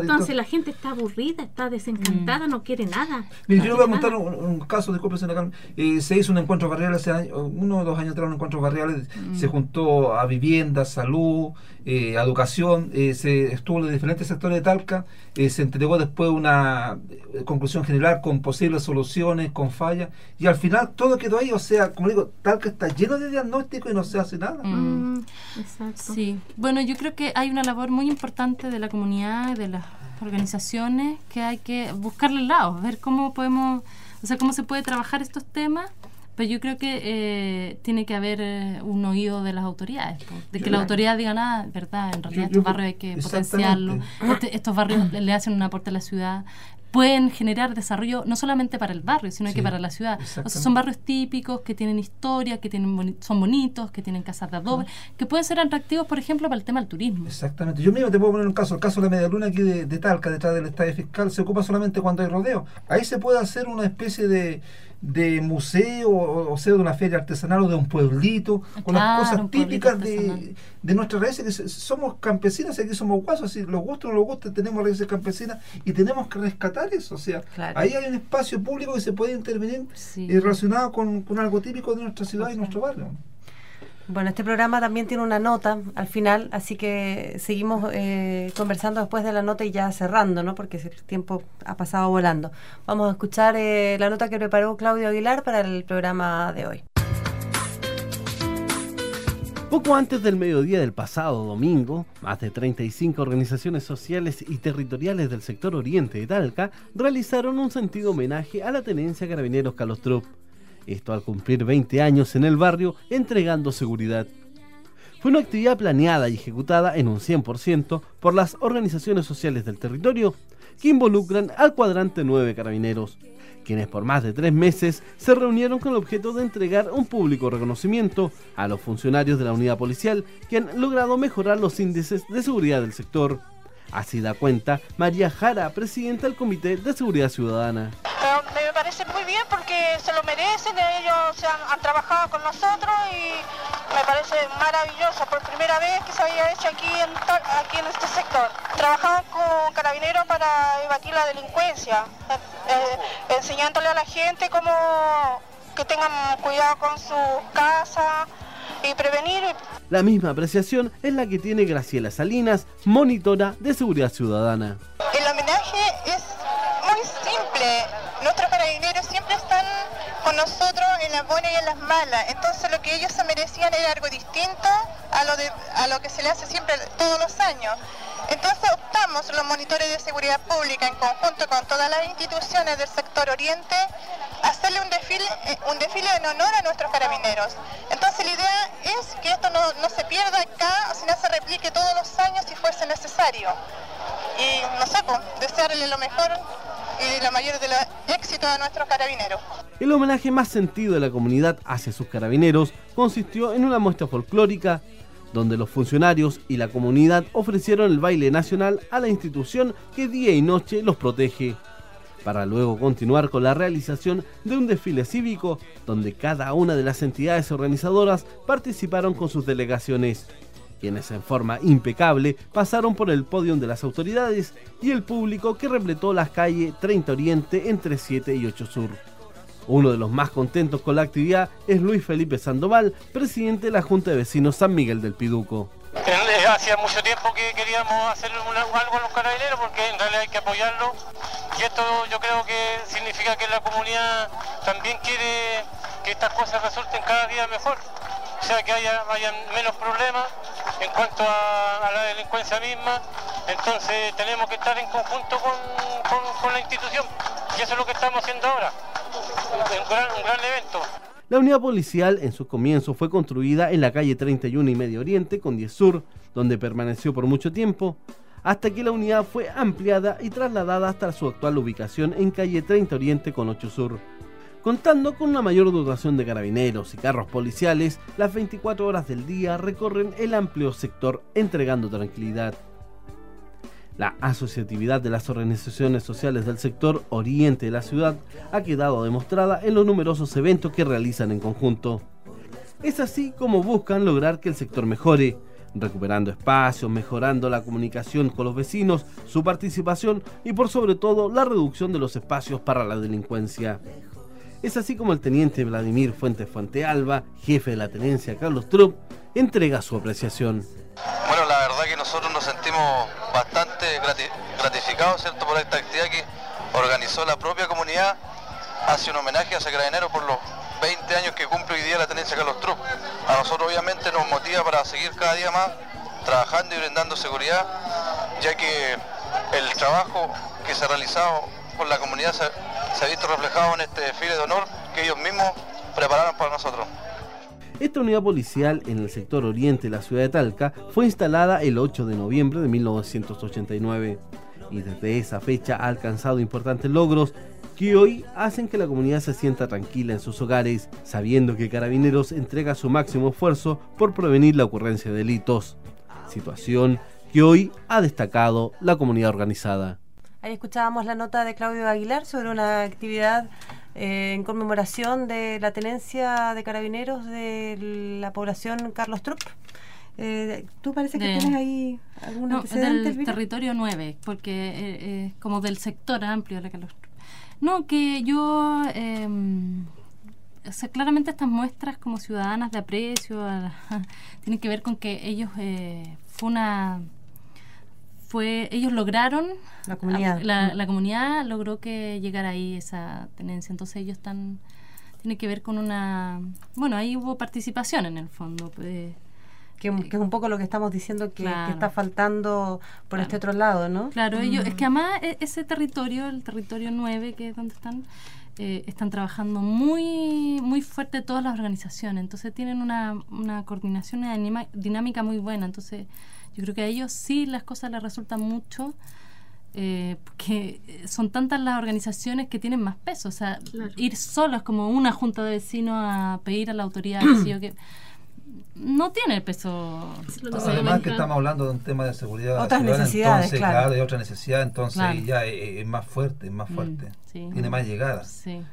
entonces, la gente está aburrida, está desencantada, mm. no quiere nada. Mire, yo voy a contar un, caso, disculpe, señora eh, se hizo un encuentro barrial hace uno o dos años atrás, un encuentro barrial, mm. se juntó a vivienda, salud, eh, educación, eh, se estuvo en diferentes sectores de Talca, se entregó después una eh, conclusión general con posibles soluciones, con fallas, y al final todo quedó ahí, o sea, como digo, tal que está lleno de diagnóstico y no se hace nada. Mm, mm, exacto. Sí, bueno, yo creo que hay una labor muy importante de la comunidad, de las organizaciones, que hay que buscarle el lado, ver cómo podemos, o sea, cómo se puede trabajar estos temas pero yo creo que eh, tiene que haber eh, un oído de las autoridades, de que la autoridad diga nada, ¿verdad? En realidad estos barrios hay que potenciarlos, este, estos barrios le hacen un aporte a la ciudad, pueden generar desarrollo no solamente para el barrio, sino que para la ciudad. O sea, son barrios típicos que tienen historia, que tienen son bonitos, que tienen casas de adobe, que pueden ser atractivos, por ejemplo, para el tema del turismo. Exactamente. Yo mismo te puedo poner un caso, el caso de la media luna aquí de, de Talca, detrás del estadio fiscal, se ocupa solamente cuando hay rodeo. Ahí se puede hacer una especie de de museo o, sea de una feria artesanal o de un pueblito con las cosas típicas de, de nuestras raíces que somos campesinas aquí somos guasos así los gustos o no los gustos tenemos raíces campesinas y tenemos que rescatar eso o sea ahí hay un espacio público que se puede intervenir eh, relacionado con, con, algo típico de nuestra ciudad y nuestro barrio bueno, este programa también tiene una nota al final, así que seguimos eh, conversando después de la nota y ya cerrando, ¿no? Porque el tiempo ha pasado volando. Vamos a escuchar eh, la nota que preparó Claudio Aguilar para el programa de hoy. Poco antes del mediodía del pasado domingo, más de 35 organizaciones sociales y territoriales del sector oriente de Talca realizaron un sentido homenaje a la tenencia Carabineros Calostrup esto al cumplir 20 años en el barrio entregando seguridad. Fue una actividad planeada y ejecutada en un 100% por las organizaciones sociales del territorio que involucran al cuadrante 9 carabineros, quienes por más de tres meses se reunieron con el objeto de entregar un público reconocimiento a los funcionarios de la unidad policial que han logrado mejorar los índices de seguridad del sector. Así da cuenta María Jara, presidenta del Comité de Seguridad Ciudadana. Me parece muy bien porque se lo merecen, ellos han, trabajado con nosotros y me parece maravilloso, por primera vez que se había hecho aquí en, este sector. Trabajamos con carabineros para evadir la delincuencia, eh, eh, enseñándole a la gente cómo que tengan cuidado con su casa y prevenir. La misma apreciación es la que tiene Graciela Salinas, monitora de seguridad ciudadana. El homenaje es muy simple. Nuestros carabineros siempre están con nosotros en las buenas y en las malas. Entonces lo que ellos se merecían era algo distinto a lo, de, a lo que se le hace siempre todos los años. Entonces optamos los monitores de seguridad pública en conjunto con todas las instituciones del sector oriente hacerle un desfile, eh, un desfile en honor a nuestros carabineros. Entonces la idea es que esto no, se pierda acá, sino se replique todos los años si fuese necesario. Y no sé, pues, desearle lo mejor y la mayor de los a nuestros carabineros. El homenaje más sentido de la comunidad hacia sus carabineros consistió en una muestra folclórica donde los funcionarios y la comunidad ofrecieron el baile nacional a la institución que día y noche los protege. Para luego continuar con la realización de un desfile cívico donde cada una de las entidades organizadoras participaron con sus delegaciones, quienes en forma impecable pasaron por el podio de las autoridades y el público que repletó las calles 30 Oriente entre 7 y 8 Sur. Uno de los más contentos con la actividad es Luis Felipe Sandoval, presidente de la Junta de Vecinos San Miguel del Piduco. Hacía mucho tiempo que queríamos hacer algo a los carabineros porque en realidad hay que apoyarlo. Y esto yo creo que significa que la comunidad también quiere que estas cosas resulten cada día mejor, o sea que haya, menos problemas en cuanto a, la delincuencia misma, entonces tenemos que estar en conjunto con, la institución. Y eso es lo que estamos haciendo ahora, un gran evento. La unidad policial en su comienzo fue construida en la calle 31 y Medio Oriente con 10 Sur, donde permaneció por mucho tiempo, hasta que la unidad fue ampliada y trasladada hasta su actual ubicación en calle 30 Oriente con 8 Sur. Contando con una mayor dotación de carabineros y carros policiales, las 24 horas del día recorren el amplio sector entregando tranquilidad. La asociatividad de las organizaciones sociales del sector oriente de la ciudad ha quedado demostrada en los numerosos eventos que realizan en conjunto. Es así como buscan lograr que el sector mejore, recuperando espacios, mejorando la comunicación con los vecinos, su participación y por sobre todo la reducción de los espacios para la delincuencia. Es así como el teniente Vladimir Fuentes Fuentealba, jefe de la tenencia Carlos Trupp, entrega su apreciación. Bueno, la verdad que nosotros nos sentimos bastante gratificados ¿cierto? por esta actividad que organizó la propia comunidad hace un homenaje a ese carabinero por los 20 años que cumple hoy día la tenencia Carlos Trupp. A nosotros obviamente nos motiva para seguir cada día más trabajando y brindando seguridad, ya que el trabajo que se ha realizado por la comunidad se ha visto reflejado en este desfile de honor que ellos mismos prepararon para nosotros. Esta unidad policial en el sector oriente de la ciudad de Talca fue instalada el 8 de noviembre de 1989 y desde esa fecha ha alcanzado importantes logros que hoy hacen que la comunidad se sienta tranquila en sus hogares, sabiendo que Carabineros entrega su máximo esfuerzo por prevenir la ocurrencia de delitos, situación que hoy ha destacado la comunidad organizada. Ahí escuchábamos la nota de Claudio Aguilar sobre una actividad eh, en conmemoración de la tenencia de carabineros de la población Carlos Trupp. Eh, ¿Tú parece que tienes ahí algún no, del territorio 9, porque eh, es como del sector amplio de la Carlos Trupp. No, que yo... Em, claramente estas muestras como ciudadanas de aprecio tienen que ver con que ellos fue una fue ellos lograron la comunidad. la, comunidad logró que llegara ahí esa tenencia. Entonces ellos están tiene que ver con una bueno ahí hubo participación en el fondo pues, que, es un poco lo que estamos diciendo que, está faltando por este otro lado, ¿no? Claro, ellos, es que además e, ese territorio, el territorio 9, que es donde están, eh, están trabajando muy muy fuerte todas las organizaciones, entonces tienen una, una coordinación, una dinámica muy buena, entonces yo creo que a ellos sí las cosas les resultan mucho. Eh, porque son tantas las organizaciones que tienen más peso. O sea, ir solos como una junta de vecinos a pedir a la autoridad que no tiene peso. Además que estamos hablando de un tema de seguridad otras necesidades, entonces, claro. de otra necesidad, entonces ya es, más fuerte, es más mm, fuerte, tiene más llegada.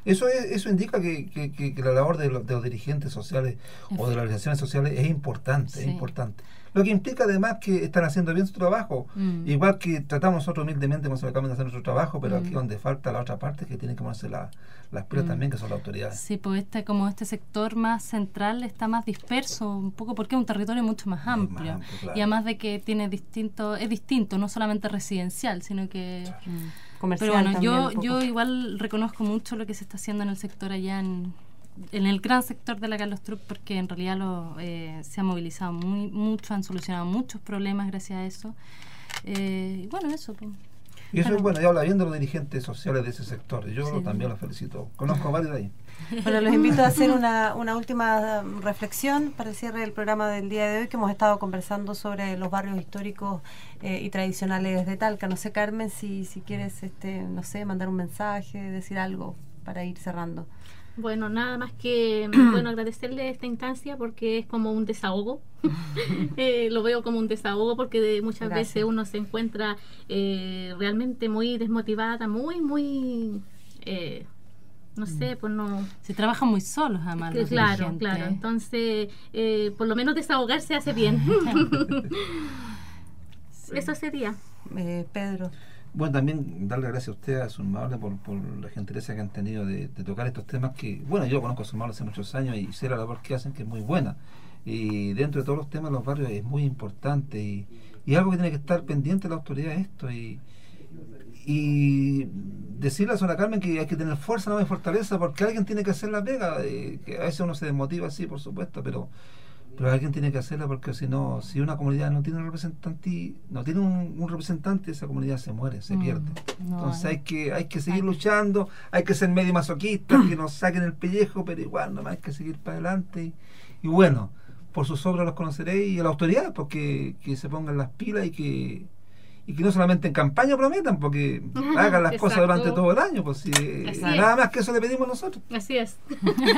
Eso eso indica que, que, la labor de los, dirigentes sociales o de las organizaciones sociales es importante, es importante. Lo que implica además que están haciendo bien su trabajo. Mm. Igual que tratamos nosotros humildemente como se acabamos de hacer nuestro trabajo, pero aquí mm. donde falta la otra parte que tiene que ponerse la, las pilas mm. también, que son las autoridades. Sí, pues este, como este sector más central está más disperso, un poco porque es un territorio mucho más amplio. Y además de que tiene distinto, es distinto, no solamente residencial, sino que... Comercial pero bueno, yo, yo igual reconozco mucho lo que se está haciendo en el sector allá en, en el gran sector de la Carlos Trupp porque en realidad lo, eh, se ha movilizado muy, mucho, han solucionado muchos problemas gracias a eso. Eh, y bueno, eso. Pues. Y eso es bueno, ya habla bien de los dirigentes sociales de ese sector. Yo también los felicito. Conozco a varios de ahí. Bueno, los invito a hacer una, una última reflexión para el cierre del programa del día de hoy, que hemos estado conversando sobre los barrios históricos eh, y tradicionales de Talca. No sé, Carmen, si, si quieres, este, no sé, mandar un mensaje, decir algo para ir cerrando. Bueno, nada más que bueno agradecerle esta instancia porque es como un desahogo. Eh, lo veo como un desahogo porque muchas veces uno se encuentra eh, realmente muy desmotivada, muy, muy eh, no sé, pues no... Se trabaja muy solos, además. claro, claro. Entonces, por lo menos desahogarse hace bien. Eso sería. Pedro. Bueno, también darle gracias a usted, a su madre, por, por la gentileza que han tenido de, tocar estos temas que, bueno, yo conozco a su madre hace muchos años y sé la labor que hacen, que es muy buena. Y dentro de todos los temas, los barrios es muy importante y, y algo que tiene que estar pendiente la autoridad esto. Y, y decirle a la señora Carmen que hay que tener fuerza, no hay fortaleza, porque alguien tiene que hacer la pega. Eh, que a veces uno se desmotiva, sí, por supuesto, pero pero alguien tiene que hacerla porque si no, si una comunidad no tiene un representante, no tiene un, representante, esa comunidad se muere, se mm, pierde. Entonces hay que, hay que seguir luchando, hay que ser medio masoquista, que nos saquen el pellejo, pero igual nomás hay que seguir para adelante. Y, bueno, por sus obras los conoceréis y a la autoridad, porque que se pongan las pilas y que y que no solamente en campaña prometan, porque hagan las cosas durante todo el año, pues si, nada más que eso le pedimos nosotros. Así es.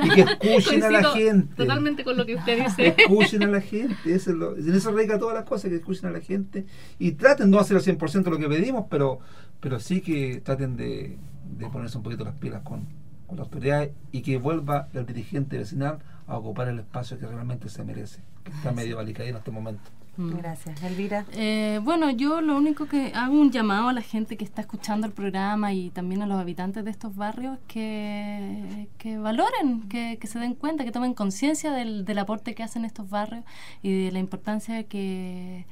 Y que escuchen a la gente. Totalmente con lo que usted dice. Que escuchen a la gente, eso es lo, en eso radica todas las cosas, que escuchen a la gente y traten no hacer el 100% lo que pedimos, pero, pero sí que traten de, de ponerse un poquito las pilas con, con la autoridad y que vuelva el dirigente vecinal a ocupar el espacio que realmente se merece, que está medio valicadito en este momento. Mm. Gracias. Elvira. Eh, bueno, yo lo único que hago un llamado a la gente que está escuchando el programa y también a los habitantes de estos barrios que, que valoren, que, que, se den cuenta, que tomen conciencia del, del, aporte que hacen estos barrios y de la importancia que,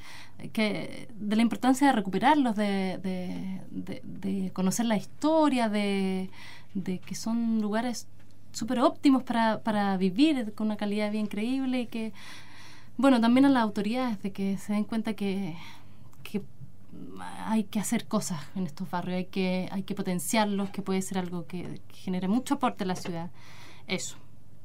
que de la importancia de recuperarlos, de, de, de, conocer la historia, de, de que son lugares súper óptimos para, para vivir con una calidad bien increíble y que bueno, también a las autoridades de que se den cuenta que, hay que hacer cosas en estos barrios, hay que, hay que potenciarlos, que puede ser algo que, genere mucho aporte a la ciudad. Eso.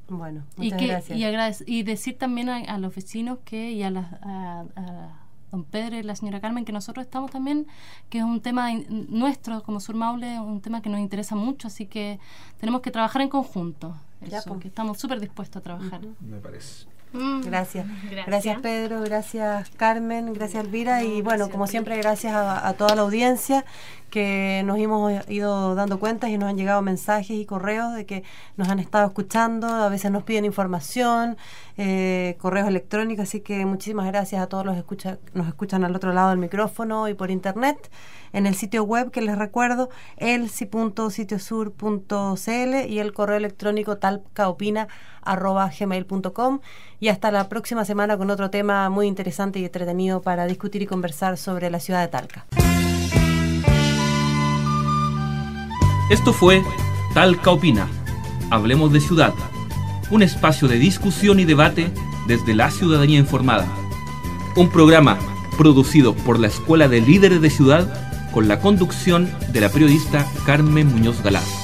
Bueno, muchas y gracias. Y, decir también a, los vecinos que y a, a, don Pedro y la señora Carmen que nosotros estamos también, que es un tema nuestro como Sur Maule, un tema que nos interesa mucho, así que tenemos que trabajar en conjunto. Eso, pues. que estamos súper dispuestos a trabajar. Me parece. Mm. Gracias. gracias. Pedro, gracias Carmen, gracias Elvira y bueno, como siempre gracias a, toda la audiencia que nos hemos ido dando cuentas y nos han llegado mensajes y correos de que nos han estado escuchando, a veces nos piden información, eh, correos electrónicos, así que muchísimas gracias a todos los que escucha, nos escuchan al otro lado del micrófono y por internet en el sitio web que les recuerdo, elsi.sitiosur.cl y el correo electrónico talcaopina.gmail.com y hasta la próxima semana con otro tema muy interesante y entretenido para discutir y conversar sobre la ciudad de Talca. Esto fue Talca Opina. Hablemos de ciudad. Un espacio de discusión y debate desde la ciudadanía informada. Un programa producido por la Escuela de Líderes de Ciudad con la conducción de la periodista Carmen Muñoz Galán.